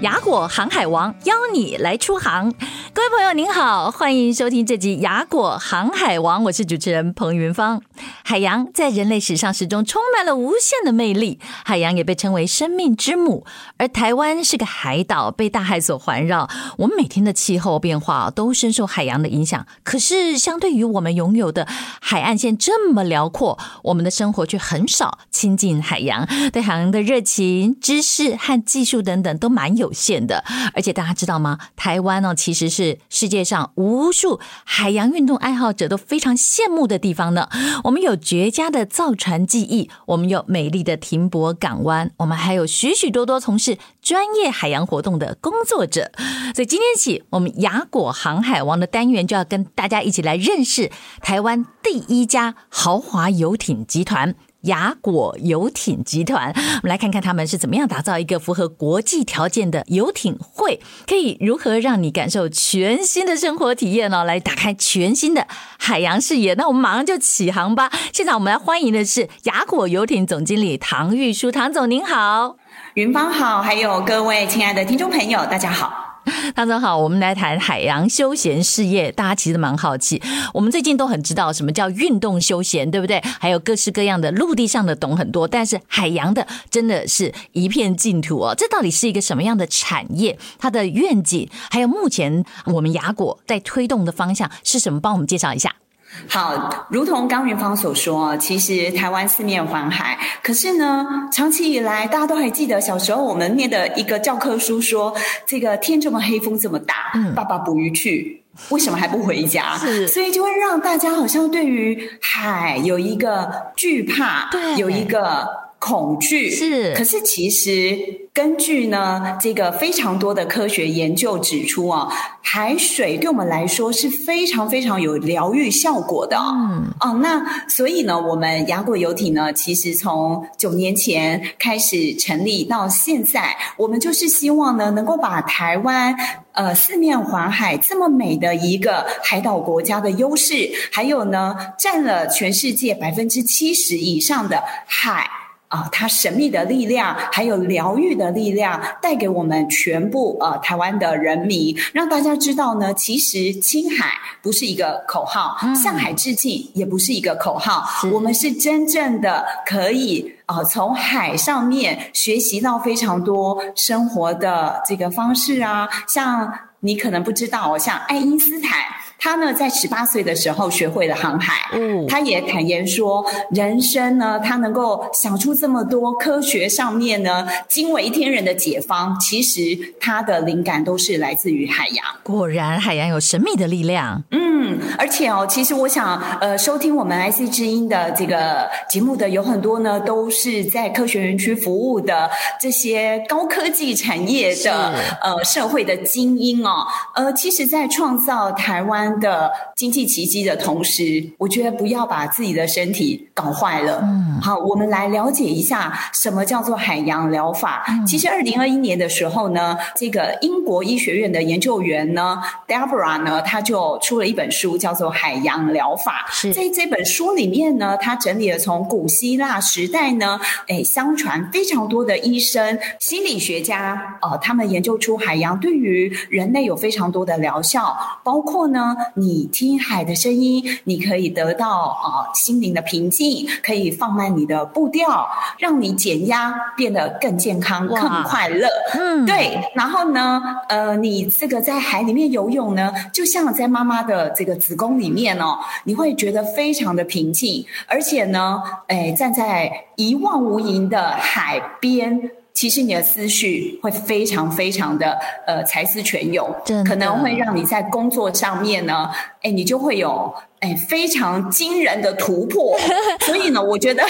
雅果航海王邀你来出航，各位朋友您好，欢迎收听这集雅果航海王，我是主持人彭云芳。海洋在人类史上始终充满了无限的魅力，海洋也被称为生命之母。而台湾是个海岛，被大海所环绕，我们每天的气候变化都深受海洋的影响。可是，相对于我们拥有的海岸线这么辽阔，我们的生活却很少亲近海洋，对海洋的热情、知识和技术等等都蛮有有限的，而且大家知道吗？台湾呢，其实是世界上无数海洋运动爱好者都非常羡慕的地方呢。我们有绝佳的造船技艺，我们有美丽的停泊港湾，我们还有许许多多从事专业海洋活动的工作者。所以今天起，我们雅果航海王的单元就要跟大家一起来认识台湾第一家豪华游艇集团。雅果游艇集团，我们来看看他们是怎么样打造一个符合国际条件的游艇会，可以如何让你感受全新的生活体验呢？来打开全新的海洋视野。那我们马上就起航吧！现在我们来欢迎的是雅果游艇总经理唐玉书，唐总您好，云芳好，还有各位亲爱的听众朋友，大家好。唐总好，我们来谈海洋休闲事业。大家其实蛮好奇，我们最近都很知道什么叫运动休闲，对不对？还有各式各样的陆地上的懂很多，但是海洋的真的是一片净土哦。这到底是一个什么样的产业？它的愿景，还有目前我们雅果在推动的方向是什么？帮我们介绍一下。好，如同刚云芳所说，其实台湾四面环海，可是呢，长期以来大家都还记得小时候我们念的一个教科书说，这个天这么黑，风这么大，嗯，爸爸捕鱼去，为什么还不回家？是，所以就会让大家好像对于海有一个惧怕，对，有一个。恐惧是，可是其实根据呢，这个非常多的科学研究指出啊，海水对我们来说是非常非常有疗愈效果的。嗯，哦，那所以呢，我们雅果游艇呢，其实从九年前开始成立到现在，我们就是希望呢，能够把台湾呃四面环海这么美的一个海岛国家的优势，还有呢，占了全世界百分之七十以上的海。啊，它神秘的力量，还有疗愈的力量，带给我们全部呃台湾的人民，让大家知道呢，其实青海不是一个口号，嗯、向海致敬也不是一个口号，我们是真正的可以啊、呃、从海上面学习到非常多生活的这个方式啊，像你可能不知道，像爱因斯坦。他呢，在十八岁的时候学会了航海。嗯，他也坦言说，人生呢，他能够想出这么多科学上面呢惊为天人的解方，其实他的灵感都是来自于海洋。果然，海洋有神秘的力量。嗯，而且哦，其实我想，呃，收听我们 IC 之音的这个节目的有很多呢，都是在科学园区服务的这些高科技产业的呃社会的精英哦。呃，其实，在创造台湾。的经济奇迹的同时，我觉得不要把自己的身体搞坏了。嗯，好，我们来了解一下什么叫做海洋疗法。嗯，其实，二零二一年的时候呢，这个英国医学院的研究员呢，Deborah 呢，他就出了一本书，叫做《海洋疗法》。是在这本书里面呢，他整理了从古希腊时代呢，诶，相传非常多的医生、心理学家，呃，他们研究出海洋对于人类有非常多的疗效，包括呢。你听海的声音，你可以得到啊、呃、心灵的平静，可以放慢你的步调，让你减压，变得更健康、更快乐。嗯，对。然后呢，呃，你这个在海里面游泳呢，就像在妈妈的这个子宫里面哦，你会觉得非常的平静，而且呢，哎，站在一望无垠的海边。其实你的思绪会非常非常的呃才思泉涌，可能会让你在工作上面呢，哎，你就会有哎非常惊人的突破。所以呢，我觉得，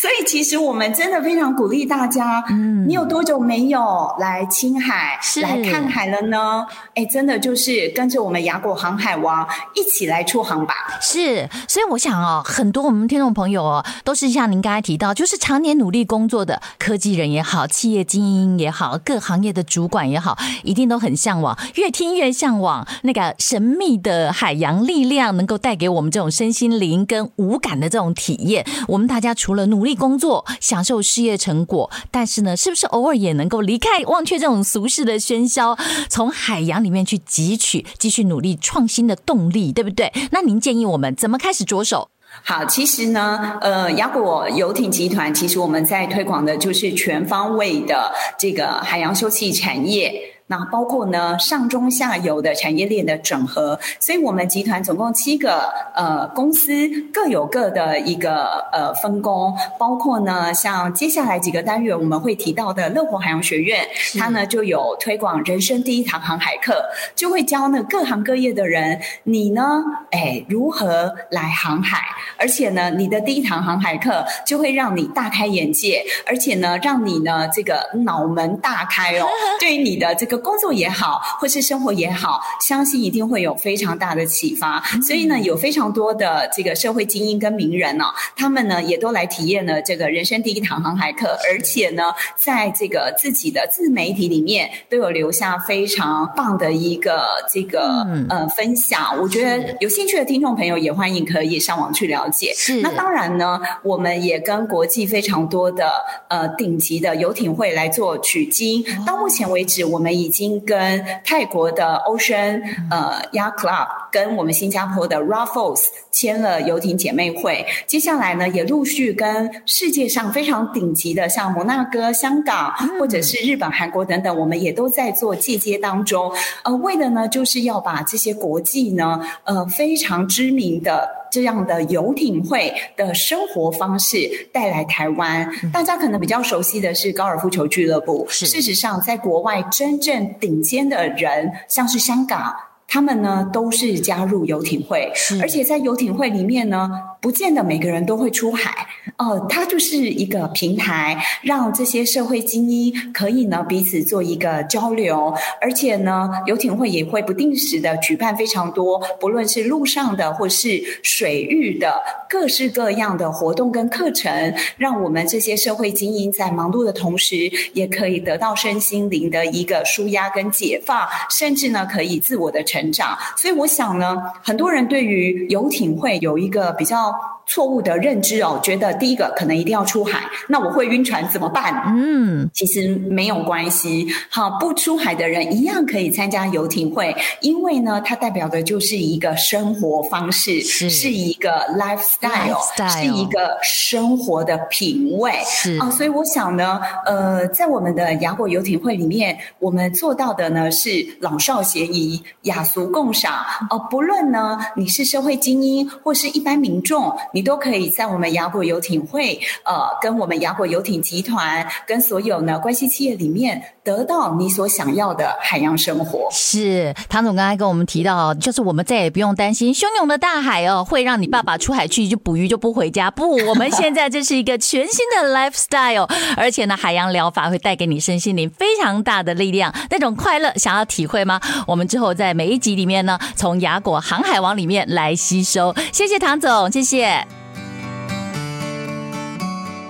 所以其实我们真的非常鼓励大家。嗯，你有多久没有来青海是来看海了呢？哎，真的就是跟着我们雅果航海王一起来出航吧。是，所以我想哦，很多我们听众朋友哦，都是像您刚才提到，就是常年努力工作的科技人也好，企业精英也好，各行业的主管也好，一定都很向往，越听越向往那个神秘的海洋力量，能够带给我们这种身心灵跟无感的这种体验。我们大家除了努力工作，享受事业成果，但是呢，是不是偶尔也能够离开，忘却这种俗世的喧嚣，从海洋里面去汲取继续努力创新的动力，对不对？那您建议我们怎么开始着手？好，其实呢，呃，雅果游艇集团其实我们在推广的就是全方位的这个海洋休憩产业。那包括呢，上中下游的产业链的整合，所以我们集团总共七个呃公司各有各的一个呃分工，包括呢，像接下来几个单元我们会提到的乐活海洋学院，它呢就有推广人生第一堂航海课，就会教呢各行各业的人，你呢，哎，如何来航海，而且呢，你的第一堂航海课就会让你大开眼界，而且呢，让你呢这个脑门大开哦，对于你的这个。工作也好，或是生活也好，相信一定会有非常大的启发。所以呢，有非常多的这个社会精英跟名人呢、哦，他们呢也都来体验了这个人生第一堂航海课，而且呢，在这个自己的自媒体里面都有留下非常棒的一个这个呃分享。我觉得有兴趣的听众朋友也欢迎可以上网去了解。是。那当然呢，我们也跟国际非常多的呃顶级的游艇会来做取经。到目前为止，我们已经跟泰国的 Ocean 呃 Yacht Club 跟我们新加坡的 Raffles 签了游艇姐妹会，接下来呢也陆续跟世界上非常顶级的，像摩纳哥、香港或者是日本、韩国等等，我们也都在做借接当中。呃，为的呢就是要把这些国际呢呃非常知名的这样的游艇会的生活方式带来台湾。大家可能比较熟悉的是高尔夫球俱乐部，事实上在国外真正顶尖的人，像是香港，他们呢都是加入游艇会，而且在游艇会里面呢，不见得每个人都会出海。呃，它就是一个平台，让这些社会精英可以呢彼此做一个交流，而且呢，游艇会也会不定时的举办非常多，不论是陆上的或是水域的各式各样的活动跟课程，让我们这些社会精英在忙碌的同时，也可以得到身心灵的一个舒压跟解放，甚至呢可以自我的成长。所以我想呢，很多人对于游艇会有一个比较 Now, 错误的认知哦，觉得第一个可能一定要出海，那我会晕船怎么办？嗯，其实没有关系，好，不出海的人一样可以参加游艇会，因为呢，它代表的就是一个生活方式，是，是一个 lifestyle，, lifestyle 是一个生活的品味，是。啊，所以我想呢，呃，在我们的雅果游艇会里面，我们做到的呢是老少咸宜，雅俗共赏，哦、呃，不论呢你是社会精英或是一般民众，你都可以在我们雅果游艇会，呃，跟我们雅果游艇集团，跟所有呢关系企业里面，得到你所想要的海洋生活。是唐总刚才跟我们提到，就是我们再也不用担心汹涌的大海哦，会让你爸爸出海去就捕鱼就不回家。不，我们现在这是一个全新的 lifestyle，而且呢，海洋疗法会带给你身心灵非常大的力量，那种快乐想要体会吗？我们之后在每一集里面呢，从雅果航海王里面来吸收。谢谢唐总，谢谢。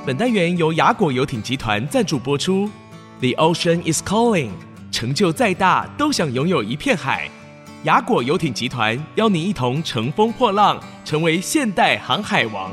本单元由雅果游艇集团赞助播出。The ocean is calling，成就再大都想拥有一片海。雅果游艇集团邀您一同乘风破浪，成为现代航海王。